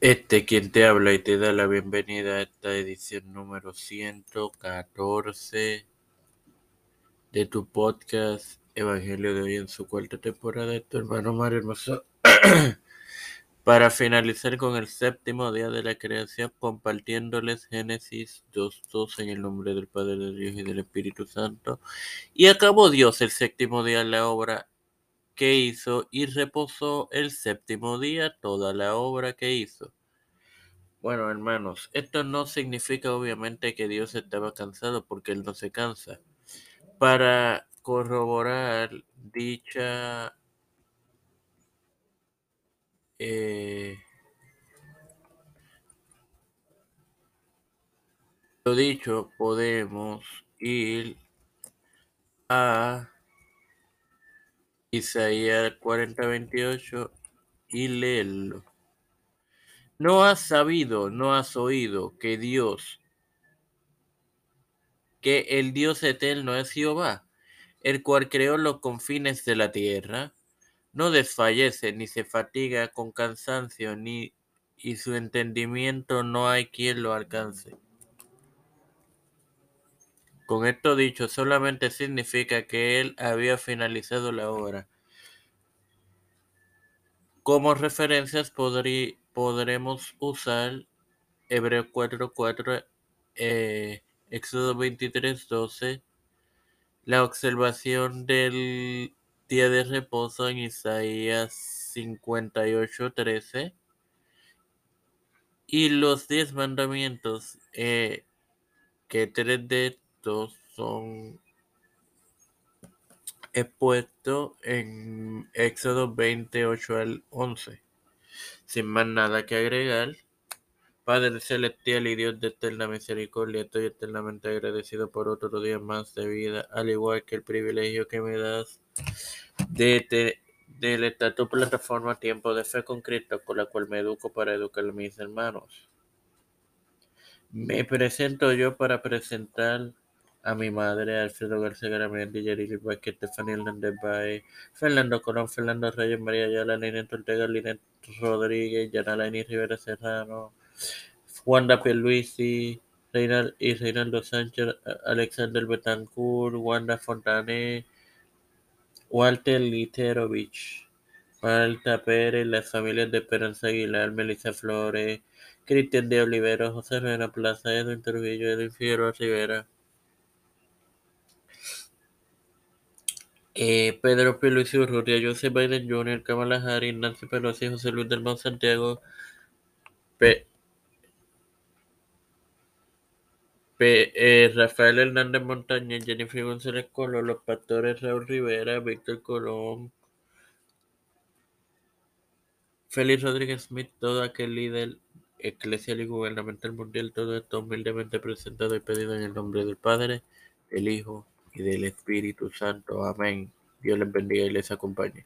Este quien te habla y te da la bienvenida a esta edición número 114 de tu podcast Evangelio de hoy en su cuarta temporada de tu hermano Mario Hermoso. Para finalizar con el séptimo día de la creación, compartiéndoles Génesis 2.2 en el nombre del Padre de Dios y del Espíritu Santo. Y acabó Dios el séptimo día la obra que hizo y reposó el séptimo día toda la obra que hizo. Bueno, hermanos, esto no significa obviamente que Dios estaba cansado porque Él no se cansa. Para corroborar dicha eh, lo dicho, podemos ir a Isaías 40:28 y leerlo. No has sabido, no has oído que Dios, que el Dios eterno es Jehová, el cual creó los confines de la tierra, no desfallece ni se fatiga con cansancio, ni y su entendimiento no hay quien lo alcance. Con esto dicho, solamente significa que él había finalizado la obra. Como referencias podremos usar Hebreo 4.4, eh, Éxodo 23.12, la observación del día de reposo en Isaías 58.13 y los diez mandamientos, eh, que tres de estos son expuestos en Éxodo 28 al 11. Sin más nada que agregar, Padre celestial y Dios de eterna misericordia, estoy eternamente agradecido por otro día más de vida, al igual que el privilegio que me das de, de, esta tu plataforma Tiempo de Fe con Cristo, con la cual me educo para educar a mis hermanos. Me presento yo para presentar a mi madre, Alfredo García Garamendi, Yarili Vázquez, Estefanía Hernández Baez, Fernando Colón, Fernando Reyes, María Ayala, Linet Ortega, Linet Rodríguez, Yanalaini Rivera Serrano, Wanda Pierluisi, Reinald y Reinaldo Sánchez, Alexander Betancourt, Wanda Fontané, Walter Literovich, Malta Pérez, las familias de Esperanza Aguilar, Melissa Flores, Cristian de Olivero, José Rena Plaza, Edwin Trujillo, Edwin Figueroa Rivera, eh, Pedro Pierluisi Urrutia, Joseph Biden Jr., Kamala Harris, Nancy Pelosi, José Luis del Monte Santiago, P. P eh, Rafael Hernández Montañez, Jennifer González Colón, los pastores Raúl Rivera, Víctor Colón, Félix Rodríguez Smith, todo aquel líder eclesial y gubernamental mundial, todo esto humildemente presentado y pedido en el nombre del Padre, del Hijo y del Espíritu Santo. Amén. Dios les bendiga y les acompañe.